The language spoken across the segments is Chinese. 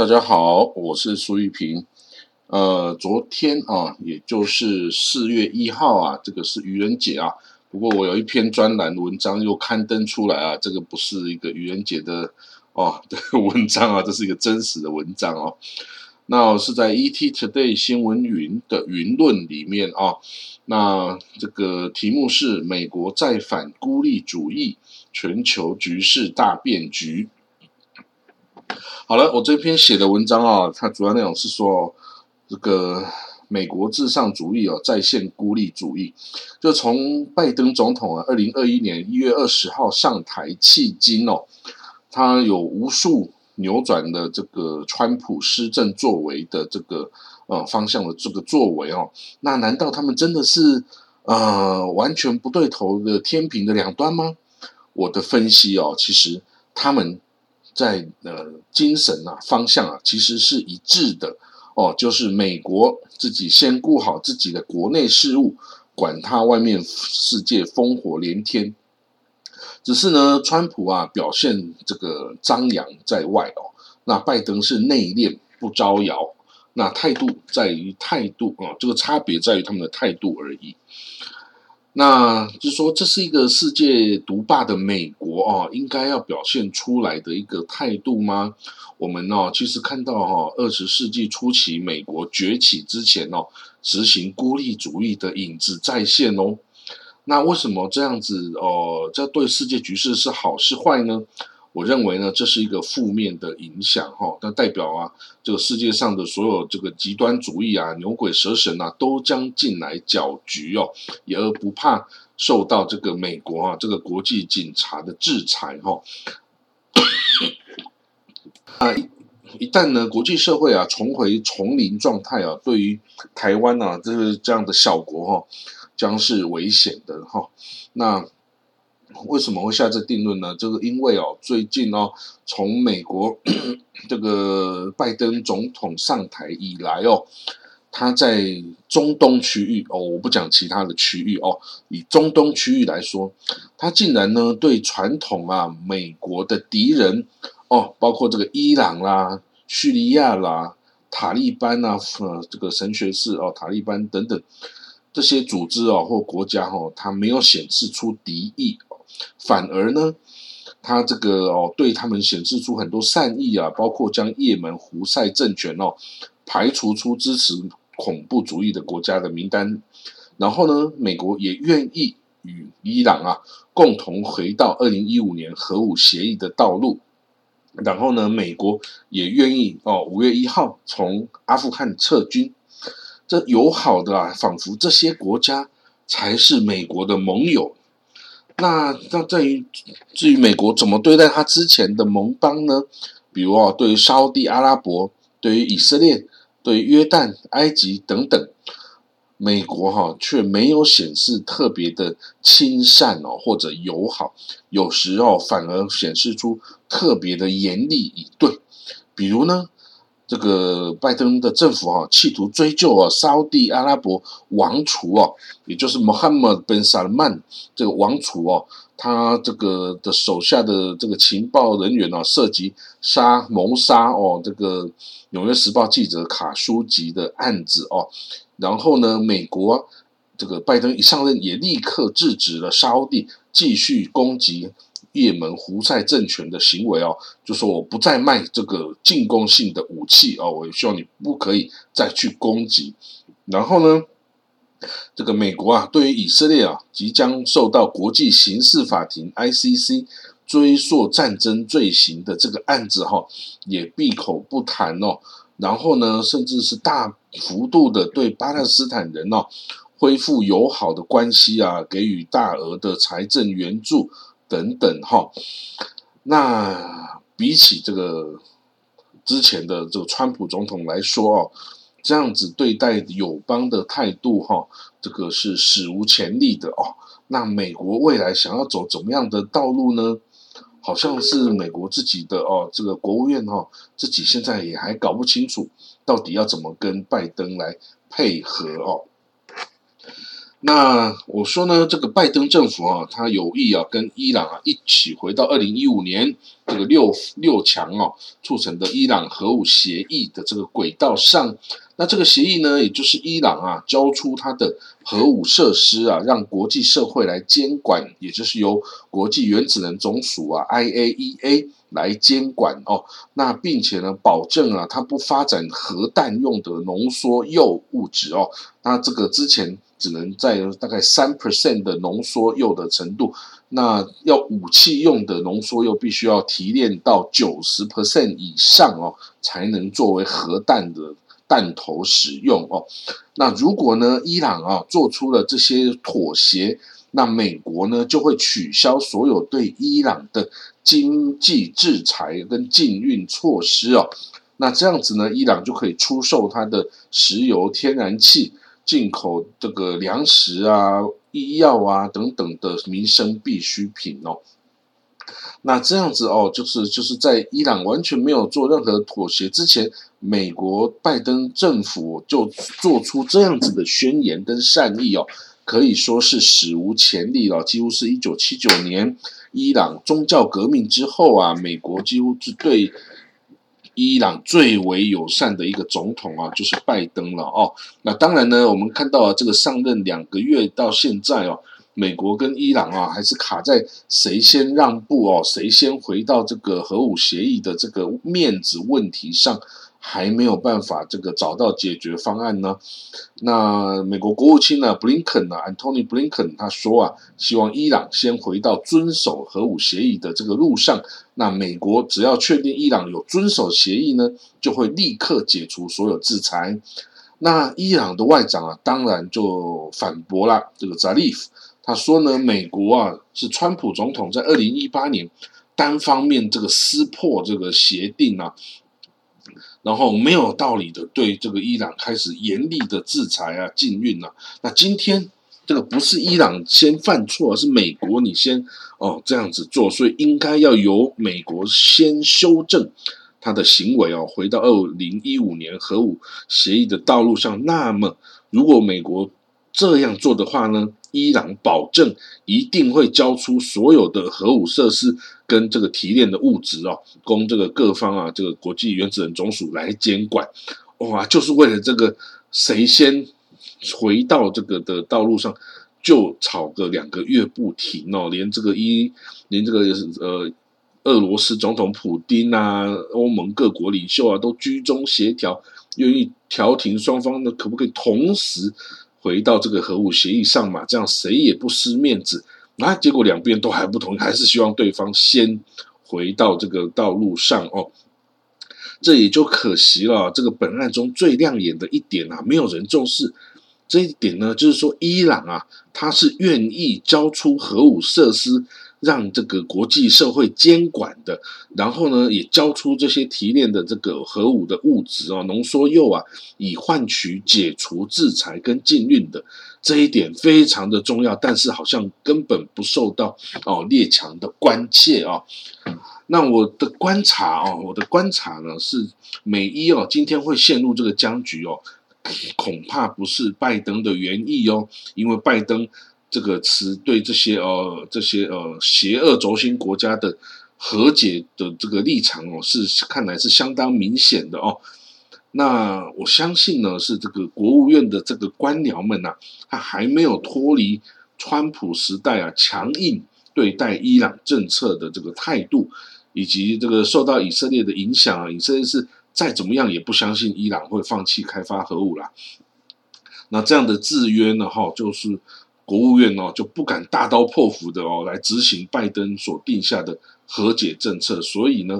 大家好，我是苏玉平。呃，昨天啊，也就是四月一号啊，这个是愚人节啊。不过我有一篇专栏文章又刊登出来啊，这个不是一个愚人节的哦的 文章啊，这是一个真实的文章哦。那是在 ET Today 新闻云的云论里面啊。那这个题目是美国再反孤立主义，全球局势大变局。好了，我这篇写的文章啊，它主要内容是说，这个美国至上主义哦，再现孤立主义。就从拜登总统啊，二零二一年一月二十号上台迄今哦，他有无数扭转的这个川普施政作为的这个呃方向的这个作为哦，那难道他们真的是呃完全不对头的天平的两端吗？我的分析哦，其实他们。在呃精神啊方向啊其实是一致的哦，就是美国自己先顾好自己的国内事务，管他外面世界烽火连天。只是呢，川普啊表现这个张扬在外哦，那拜登是内敛不招摇，那态度在于态度啊，这个差别在于他们的态度而已。那就是说，这是一个世界独霸的美国哦，应该要表现出来的一个态度吗？我们哦，其实看到哈，二十世纪初期美国崛起之前哦，执行孤立主义的影子再现哦。那为什么这样子哦？这对世界局势是好是坏呢？我认为呢，这是一个负面的影响哈，那代表啊，这个世界上的所有这个极端主义啊、牛鬼蛇神啊，都将进来搅局哦，也而不怕受到这个美国啊这个国际警察的制裁哈。啊，一旦呢，国际社会啊重回丛林状态啊，对于台湾啊，这个这样的效果哈，将是危险的哈。那。为什么会下这定论呢？这个因为哦，最近哦，从美国 这个拜登总统上台以来哦，他在中东区域哦，我不讲其他的区域哦，以中东区域来说，他竟然呢对传统啊美国的敌人哦，包括这个伊朗啦、叙利亚啦、塔利班啊、呃这个神学士哦、塔利班等等这些组织哦或国家哦，他没有显示出敌意。反而呢，他这个哦，对他们显示出很多善意啊，包括将也门胡塞政权哦排除出支持恐怖主义的国家的名单。然后呢，美国也愿意与伊朗啊共同回到二零一五年核武协议的道路。然后呢，美国也愿意哦五月一号从阿富汗撤军。这友好的啊，仿佛这些国家才是美国的盟友。那那在于至于美国怎么对待他之前的盟邦呢？比如啊，对于沙地阿拉伯、对于以色列、对于约旦、埃及等等，美国哈却没有显示特别的亲善哦，或者友好，有时哦反而显示出特别的严厉以对。比如呢？这个拜登的政府哈，企图追究啊，沙地阿拉伯王储哦，也就是 Mohammed bin Salman 这个王储哦，他这个的手下的这个情报人员呢，涉及杀谋杀哦，这个纽约时报记者卡舒吉的案子哦，然后呢，美国这个拜登一上任，也立刻制止了沙地继续攻击。也门胡塞政权的行为哦，就说我不再卖这个进攻性的武器哦，我也希望你不可以再去攻击。然后呢，这个美国啊，对于以色列啊即将受到国际刑事法庭 ICC 追溯战争罪行的这个案子哈，也闭口不谈哦。然后呢，甚至是大幅度的对巴勒斯坦人哦恢复友好的关系啊，给予大额的财政援助。等等哈，那比起这个之前的这个川普总统来说哦，这样子对待友邦的态度哈，这个是史无前例的哦。那美国未来想要走怎么样的道路呢？好像是美国自己的哦，这个国务院哈，自己现在也还搞不清楚到底要怎么跟拜登来配合哦。那我说呢，这个拜登政府啊，他有意啊跟伊朗啊一起回到二零一五年这个六六强哦促成的伊朗核武协议的这个轨道上。那这个协议呢，也就是伊朗啊交出它的核武设施啊，让国际社会来监管，也就是由国际原子能总署啊 IAEA 来监管哦。那并且呢，保证啊，它不发展核弹用的浓缩铀物质哦。那这个之前只能在大概三 percent 的浓缩铀的程度，那要武器用的浓缩铀必须要提炼到九十 percent 以上哦，才能作为核弹的。弹头使用哦，那如果呢，伊朗啊做出了这些妥协，那美国呢就会取消所有对伊朗的经济制裁跟禁运措施哦。那这样子呢，伊朗就可以出售它的石油、天然气、进口这个粮食啊、医药啊等等的民生必需品哦。那这样子哦，就是就是在伊朗完全没有做任何妥协之前，美国拜登政府就做出这样子的宣言跟善意哦，可以说是史无前例了。几乎是一九七九年伊朗宗教革命之后啊，美国几乎是对伊朗最为友善的一个总统啊，就是拜登了哦。那当然呢，我们看到，这个上任两个月到现在哦。美国跟伊朗啊，还是卡在谁先让步哦，谁先回到这个核武协议的这个面子问题上，还没有办法这个找到解决方案呢。那美国国务卿呢，布林肯呢，Antony Blinken 他说啊，希望伊朗先回到遵守核武协议的这个路上。那美国只要确定伊朗有遵守协议呢，就会立刻解除所有制裁。那伊朗的外长啊，当然就反驳了这个扎利夫。他说呢，美国啊是川普总统在二零一八年单方面这个撕破这个协定啊，然后没有道理的对这个伊朗开始严厉的制裁啊禁运啊。那今天这个不是伊朗先犯错，是美国你先哦这样子做，所以应该要由美国先修正他的行为哦，回到二零一五年核武协议的道路上。那么如果美国这样做的话呢？伊朗保证一定会交出所有的核武设施跟这个提炼的物质哦，供这个各方啊，这个国际原子能总署来监管。哇，就是为了这个谁先回到这个的道路上，就吵个两个月不停哦，连这个一连这个呃俄罗斯总统普京啊，欧盟各国领袖啊，都居中协调，愿意调停双方呢，可不可以同时？回到这个核武协议上嘛，这样谁也不失面子。那结果两边都还不同意，还是希望对方先回到这个道路上哦。这也就可惜了。这个本案中最亮眼的一点啊，没有人重视这一点呢，就是说伊朗啊，他是愿意交出核武设施。让这个国际社会监管的，然后呢，也交出这些提炼的这个核武的物质哦，浓缩铀啊，以换取解除制裁跟禁运的这一点非常的重要，但是好像根本不受到哦列强的关切啊。那我的观察哦，我的观察呢是，美伊哦今天会陷入这个僵局哦，恐怕不是拜登的原意哦，因为拜登。这个词对这些呃这些呃邪恶轴心国家的和解的这个立场哦，是看来是相当明显的哦。那我相信呢，是这个国务院的这个官僚们呐，他还没有脱离川普时代啊强硬对待伊朗政策的这个态度，以及这个受到以色列的影响啊，以色列是再怎么样也不相信伊朗会放弃开发核武啦。那这样的制约呢，哈，就是。国务院哦就不敢大刀破斧的哦来执行拜登所定下的和解政策，所以呢，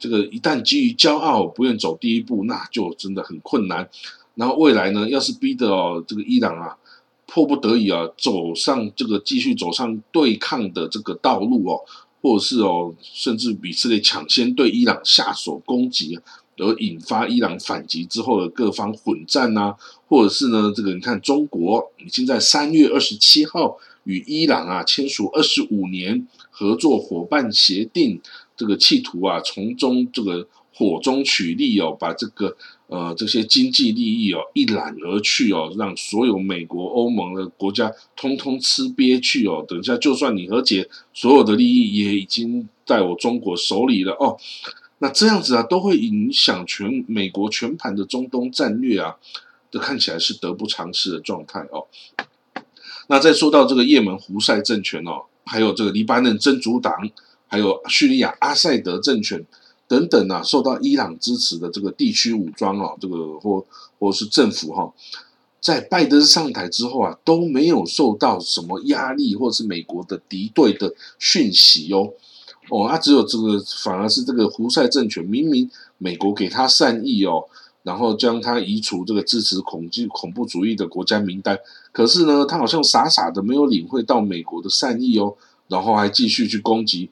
这个一旦基于骄傲不愿走第一步，那就真的很困难。然后未来呢，要是逼得哦这个伊朗啊迫不得已啊走上这个继续走上对抗的这个道路哦，或者是哦甚至以色列抢先对伊朗下手攻击。而引发伊朗反击之后的各方混战呐，或者是呢，这个你看，中国已经在三月二十七号与伊朗啊签署二十五年合作伙伴协定，这个企图啊从中这个火中取栗哦，把这个呃这些经济利益哦一揽而去哦，让所有美国、欧盟的国家通通吃瘪去哦。等一下，就算你和解，所有的利益也已经在我中国手里了哦。那这样子啊，都会影响全美国全盘的中东战略啊，这看起来是得不偿失的状态哦。那再说到这个也门胡塞政权哦，还有这个黎巴嫩真主党，还有叙利亚阿塞德政权等等啊，受到伊朗支持的这个地区武装哦，这个或或是政府哈，在拜登上台之后啊，都没有受到什么压力，或是美国的敌对的讯息哦，哦，他只有这个，反而是这个胡塞政权，明明美国给他善意哦。然后将他移除这个支持恐惧恐怖主义的国家名单，可是呢，他好像傻傻的没有领会到美国的善意哦，然后还继续去攻击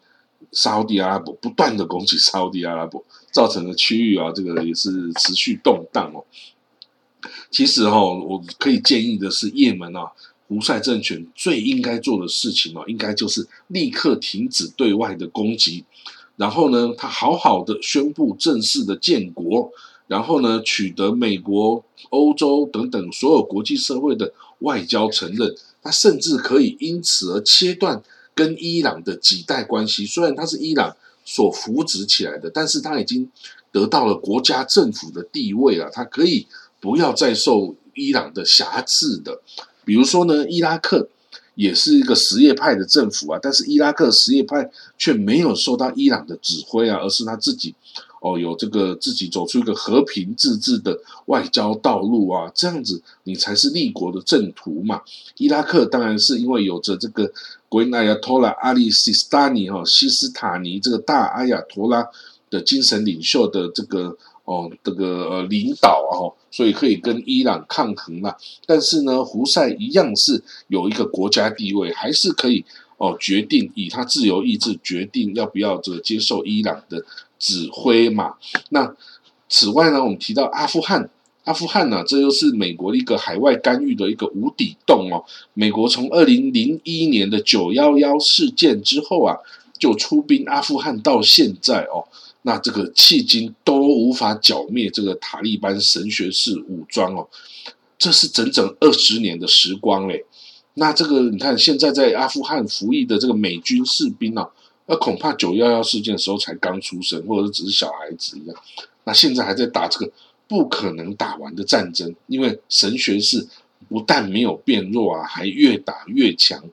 沙地阿拉伯，不断的攻击沙地阿拉伯，造成的区域啊，这个也是持续动荡哦。其实哈，我可以建议的是，也门啊，胡塞政权最应该做的事情哦，应该就是立刻停止对外的攻击，然后呢，他好好的宣布正式的建国。然后呢，取得美国、欧洲等等所有国际社会的外交承认，他甚至可以因此而切断跟伊朗的几代关系。虽然他是伊朗所扶植起来的，但是他已经得到了国家政府的地位了，他可以不要再受伊朗的辖制的。比如说呢，伊拉克也是一个什叶派的政府啊，但是伊拉克什叶派却没有受到伊朗的指挥啊，而是他自己。哦，有这个自己走出一个和平自治的外交道路啊，这样子你才是立国的正途嘛。伊拉克当然是因为有着这个国阿亚托拉阿里西斯塔尼哈西斯塔尼这个大阿亚托拉的精神领袖的这个哦这个呃领导啊，所以可以跟伊朗抗衡嘛。但是呢，胡塞一样是有一个国家地位，还是可以哦决定以他自由意志决定要不要这个接受伊朗的。指挥嘛，那此外呢，我们提到阿富汗，阿富汗呢，这又是美国一个海外干预的一个无底洞哦。美国从二零零一年的九幺幺事件之后啊，就出兵阿富汗到现在哦，那这个迄今都无法剿灭这个塔利班神学式武装哦，这是整整二十年的时光嘞。那这个你看，现在在阿富汗服役的这个美军士兵啊。那恐怕九幺幺事件的时候才刚出生，或者只是小孩子一样。那现在还在打这个不可能打完的战争，因为神学士不但没有变弱啊，还越打越强。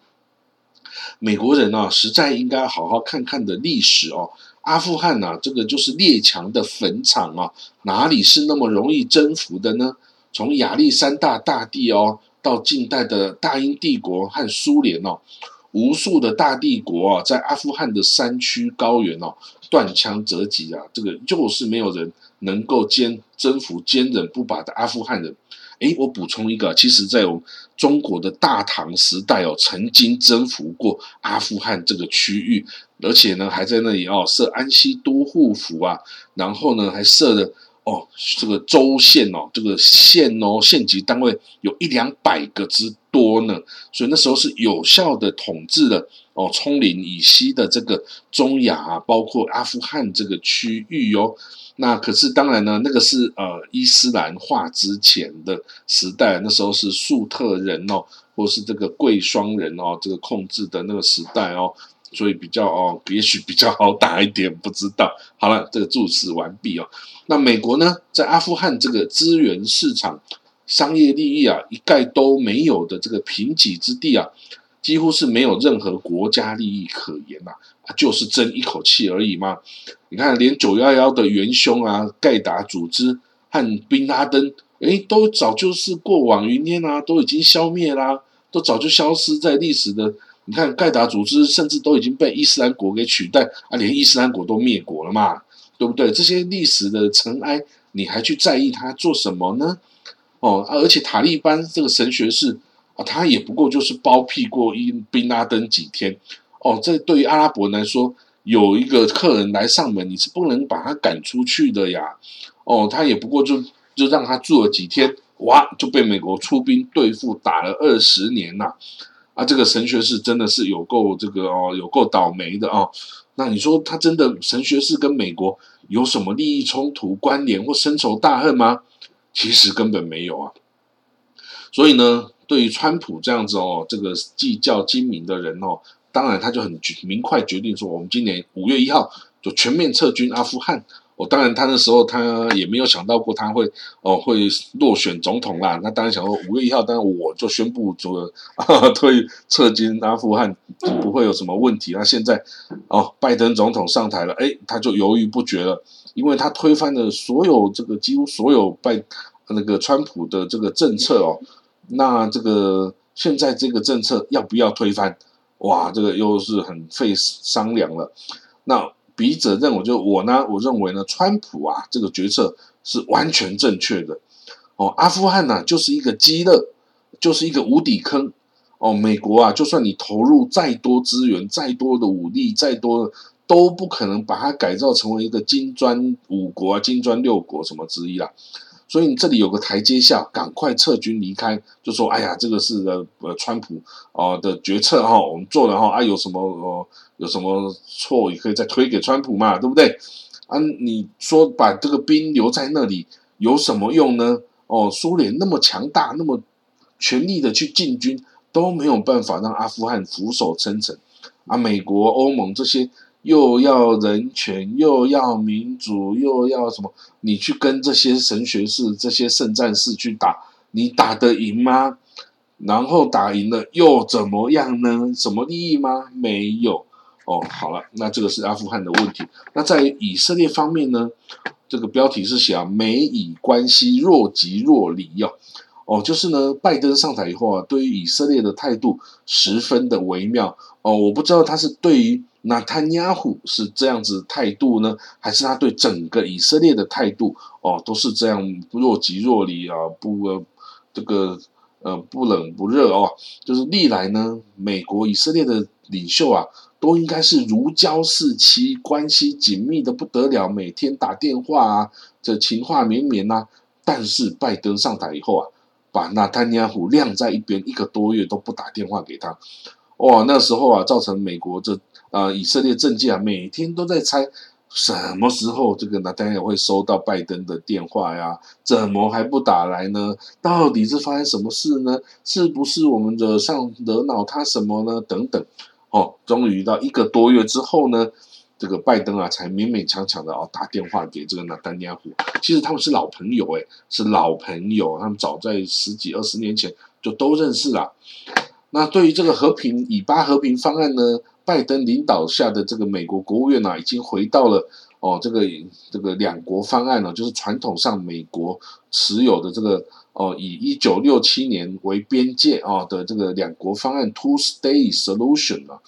美国人啊，实在应该好好看看的历史哦。阿富汗呐，这个就是列强的坟场啊，哪里是那么容易征服的呢？从亚历山大大帝哦，到近代的大英帝国和苏联哦。无数的大帝国啊，在阿富汗的山区高原哦，断枪折戟啊，这个就是没有人能够坚征服坚韧不拔的阿富汗人。诶，我补充一个，其实在我们中国的大唐时代哦，曾经征服过阿富汗这个区域，而且呢，还在那里哦设安西都护府啊，然后呢，还设了。哦，这个州县哦，这个县哦，县级单位有一两百个之多呢，所以那时候是有效的统治了哦，葱岭以西的这个中亚，包括阿富汗这个区域哟。那可是当然呢，那个是呃伊斯兰化之前的时代，那时候是粟特人哦，或是这个贵霜人哦，这个控制的那个时代哦。所以比较哦，也许比较好打一点，不知道。好了，这个注释完毕哦。那美国呢，在阿富汗这个资源市场、商业利益啊，一概都没有的这个贫瘠之地啊，几乎是没有任何国家利益可言呐，就是争一口气而已嘛。你看，连九幺幺的元凶啊，盖达组织和宾拉登，哎，都早就是过往云烟啊，都已经消灭啦，都早就消失在历史的。你看，盖达组织甚至都已经被伊斯兰国给取代啊，连伊斯兰国都灭国了嘛，对不对？这些历史的尘埃，你还去在意它做什么呢？哦，而且塔利班这个神学士啊，他也不过就是包庇过伊宾拉登几天。哦，这对于阿拉伯人来说，有一个客人来上门，你是不能把他赶出去的呀。哦，他也不过就就让他住了几天，哇，就被美国出兵对付，打了二十年呐。啊这个神学士真的是有够这个哦，有够倒霉的哦。那你说他真的神学士跟美国有什么利益冲突、关联或深仇大恨吗？其实根本没有啊。所以呢，对于川普这样子哦，这个计较精明的人哦，当然他就很明快决定说，我们今年五月一号就全面撤军阿富汗。我当然，他那时候他也没有想到过他会哦会落选总统啦。那当然想说五月一号，当然我就宣布这个 退撤军阿富汗不会有什么问题。那现在哦，拜登总统上台了，哎，他就犹豫不决了，因为他推翻了所有这个几乎所有拜那个川普的这个政策哦。那这个现在这个政策要不要推翻？哇，这个又是很费商量了。那。笔者认为，就我呢，我认为呢，川普啊这个决策是完全正确的。哦，阿富汗呢就是一个鸡肋，就是一个无底坑。哦，美国啊，就算你投入再多资源、再多的武力、再多的，都不可能把它改造成为一个金砖五国啊、金砖六国什么之一啦。所以你这里有个台阶下，赶快撤军离开，就说哎呀，这个是呃呃川普哦的决策哈，我们做了哈啊有什么哦有什么错也可以再推给川普嘛，对不对？啊，你说把这个兵留在那里有什么用呢？哦，苏联那么强大，那么全力的去进军，都没有办法让阿富汗俯首称臣啊，美国、欧盟这些。又要人权，又要民主，又要什么？你去跟这些神学士、这些圣战士去打，你打得赢吗？然后打赢了又怎么样呢？什么利益吗？没有。哦，好了，那这个是阿富汗的问题。那在以色列方面呢？这个标题是写啊，美以关系若即若离哦。哦，就是呢，拜登上台以后啊，对于以色列的态度十分的微妙。哦，我不知道他是对于。那他亚胡是这样子态度呢，还是他对整个以色列的态度哦，都是这样若即若离啊，不这个呃不冷不热哦，就是历来呢，美国以色列的领袖啊，都应该是如胶似漆，关系紧密的不得了，每天打电话啊，这情话绵绵呐。但是拜登上台以后啊，把纳坦尼亚胡晾在一边，一个多月都不打电话给他，哇，那时候啊，造成美国这。啊，以色列政界啊，每天都在猜什么时候这个纳丹也会收到拜登的电话呀？怎么还不打来呢？到底是发生什么事呢？是不是我们惹上惹恼他什么呢？等等，哦，终于到一个多月之后呢，这个拜登啊，才勉勉强强的哦打电话给这个纳丹尼亚胡。其实他们是老朋友，诶，是老朋友，他们早在十几二十年前就都认识了。那对于这个和平以巴和平方案呢？拜登领导下的这个美国国务院呢，已经回到了哦，这个这个两国方案呢，就是传统上美国持有的这个哦，以一九六七年为边界啊的这个两国方案 （Two State Solution） 啊。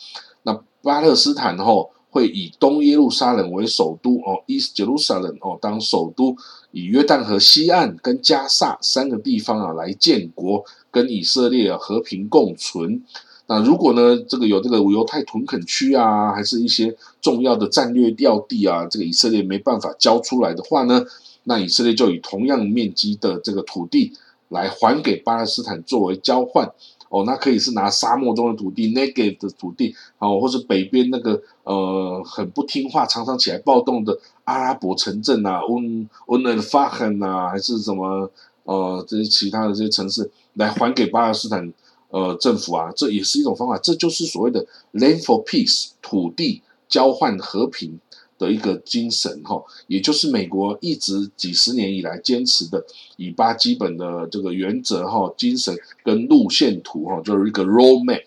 那巴勒斯坦哦会以东耶路撒冷为首都哦 （East Jerusalem） 哦当首都，以约旦河西岸跟加萨三个地方啊来建国，跟以色列和平共存。那如果呢，这个有这个犹太屯垦区啊，还是一些重要的战略要地啊，这个以色列没办法交出来的话呢，那以色列就以同样面积的这个土地来还给巴勒斯坦作为交换。哦，那可以是拿沙漠中的土地 （negative 的土地）哦，或是北边那个呃很不听话、常常起来暴动的阿拉伯城镇啊，温温恩法罕啊，还是什么呃这些其他的这些城市来还给巴勒斯坦。呃，政府啊，这也是一种方法，这就是所谓的 “land for peace” 土地交换和平的一个精神哈，也就是美国一直几十年以来坚持的以巴基本的这个原则哈、精神跟路线图哈，就是一个 roadmap。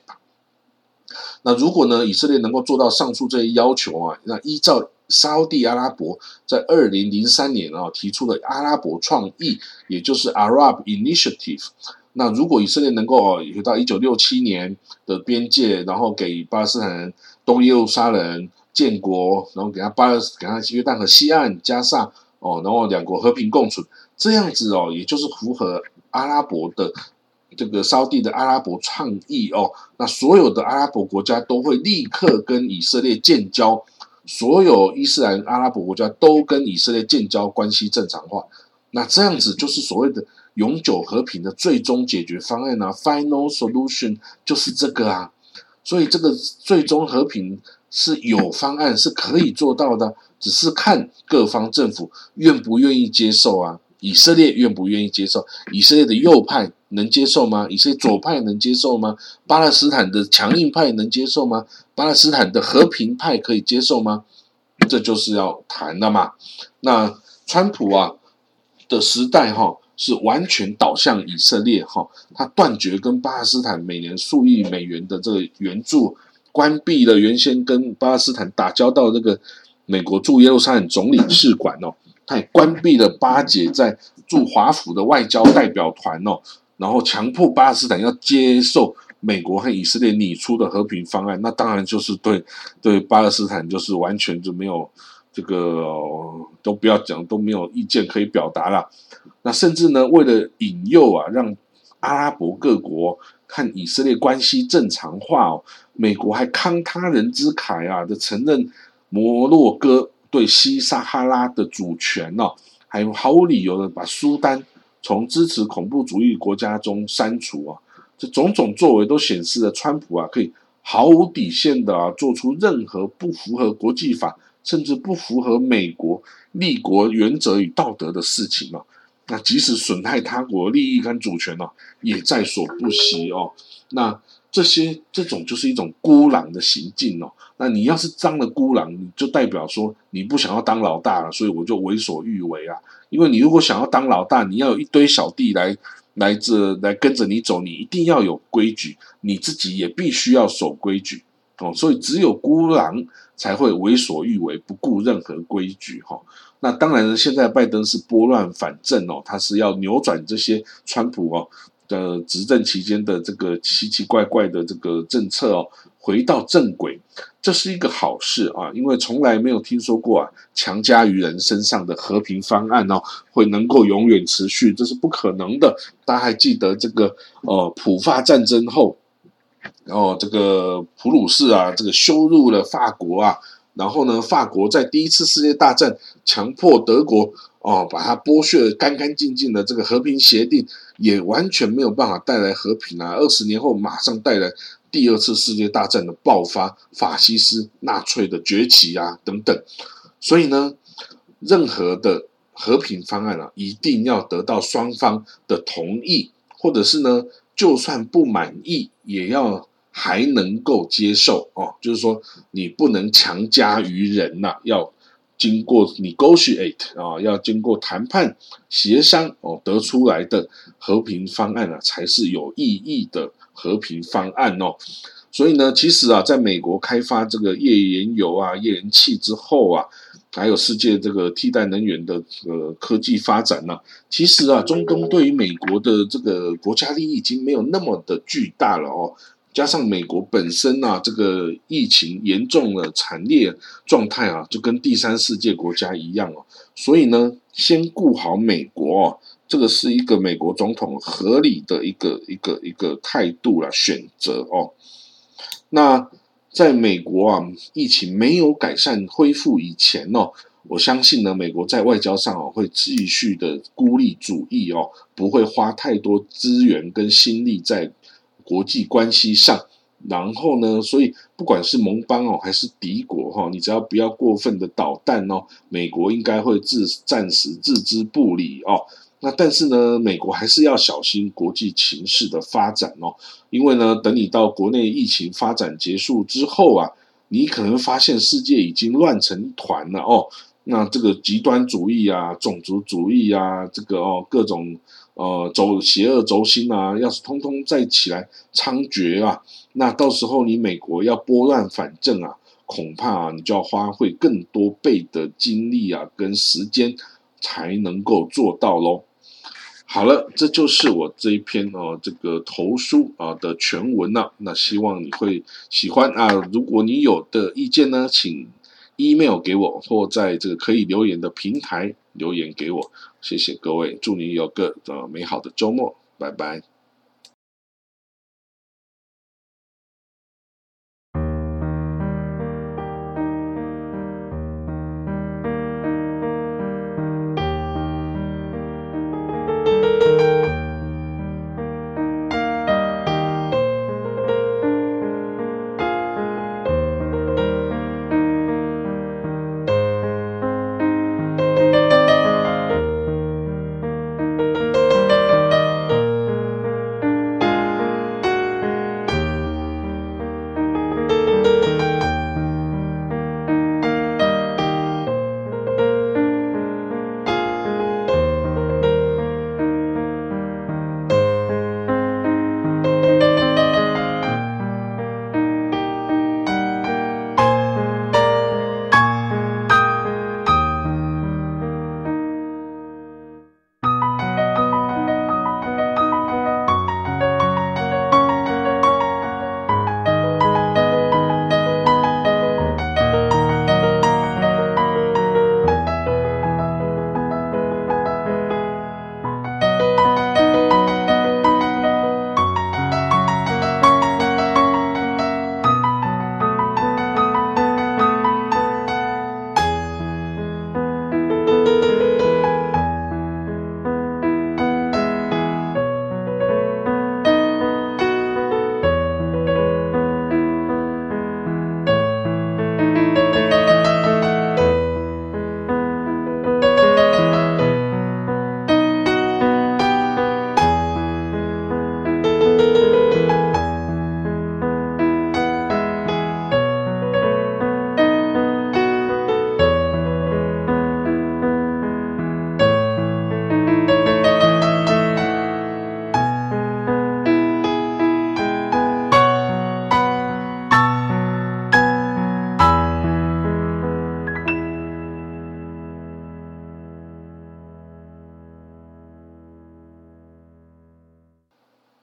那如果呢，以色列能够做到上述这些要求啊，那依照沙地阿拉伯在二零零三年啊提出的阿拉伯创意，也就是 Arab Initiative。那如果以色列能够回到一九六七年的边界，然后给巴勒斯坦人东耶路撒冷建国，然后给他巴勒给他约旦河西岸加上哦，然后两国和平共处，这样子哦，也就是符合阿拉伯的这个烧地的阿拉伯倡议哦。那所有的阿拉伯国家都会立刻跟以色列建交，所有伊斯兰阿拉伯国家都跟以色列建交，关系正常化。那这样子就是所谓的。永久和平的最终解决方案啊，final solution 就是这个啊。所以这个最终和平是有方案是可以做到的，只是看各方政府愿不愿意接受啊。以色列愿不愿意接受？以色列的右派能接受吗？以色列左派能接受吗？巴勒斯坦的强硬派能接受吗？巴勒斯坦的和平派可以接受吗？这就是要谈的嘛。那川普啊的时代哈是完全倒向以色列哈，他断绝跟巴勒斯坦每年数亿美元的这个援助，关闭了原先跟巴勒斯坦打交道那个美国驻耶路撒冷总领事馆哦。还关闭了巴解在驻华府的外交代表团哦，然后强迫巴勒斯坦要接受美国和以色列拟出的和平方案，那当然就是对对巴勒斯坦就是完全就没有这个都不要讲都没有意见可以表达了。那甚至呢，为了引诱啊，让阿拉伯各国看以色列关系正常化哦，美国还慷他人之慨啊，的承认摩洛哥。对西撒哈拉的主权哦，还有毫无理由的把苏丹从支持恐怖主义国家中删除啊，这种种作为都显示了川普啊可以毫无底线的啊做出任何不符合国际法，甚至不符合美国立国原则与道德的事情啊。那即使损害他国利益跟主权呢，也在所不惜哦。那。这些这种就是一种孤狼的行径哦。那你要是当了孤狼，你就代表说你不想要当老大了，所以我就为所欲为啊。因为你如果想要当老大，你要有一堆小弟来来这来跟着你走，你一定要有规矩，你自己也必须要守规矩哦。所以只有孤狼才会为所欲为，不顾任何规矩哈。那当然，现在拜登是拨乱反正哦，他是要扭转这些川普哦。的执政期间的这个奇奇怪怪的这个政策哦，回到正轨，这是一个好事啊，因为从来没有听说过啊，强加于人身上的和平方案哦，会能够永远持续，这是不可能的。大家还记得这个呃普法战争后，然后这个普鲁士啊，这个羞辱了法国啊，然后呢，法国在第一次世界大战强迫德国。哦，把它剥削的干干净净的这个和平协定，也完全没有办法带来和平啊！二十年后，马上带来第二次世界大战的爆发，法西斯、纳粹的崛起啊，等等。所以呢，任何的和平方案啊，一定要得到双方的同意，或者是呢，就算不满意，也要还能够接受哦。就是说，你不能强加于人呐，要。经过 negotiate 啊，要经过谈判协商哦，得出来的和平方案啊，才是有意义的和平方案哦。所以呢，其实啊，在美国开发这个页岩油啊、页岩气之后啊，还有世界这个替代能源的呃科技发展呢，其实啊，中东对于美国的这个国家利益已经没有那么的巨大了哦。加上美国本身啊，这个疫情严重的惨烈状态啊，就跟第三世界国家一样哦。所以呢，先顾好美国哦，这个是一个美国总统合理的一个一个一个态度啦，选择哦。那在美国啊，疫情没有改善恢复以前哦，我相信呢，美国在外交上哦，会继续的孤立主义哦，不会花太多资源跟心力在。国际关系上，然后呢，所以不管是盟邦哦，还是敌国哈，你只要不要过分的捣蛋哦，美国应该会自暂时置之不理哦。那但是呢，美国还是要小心国际情势的发展哦，因为呢，等你到国内疫情发展结束之后啊，你可能发现世界已经乱成一团了哦。那这个极端主义啊，种族主义啊，这个哦，各种。呃，走邪恶轴心啊，要是通通再起来猖獗啊，那到时候你美国要拨乱反正啊，恐怕你就要花费更多倍的精力啊跟时间才能够做到喽。好了，这就是我这一篇哦这个投书啊的全文了。那希望你会喜欢啊。如果你有的意见呢，请 email 给我，或在这个可以留言的平台留言给我。谢谢各位，祝你有个呃美好的周末，拜拜。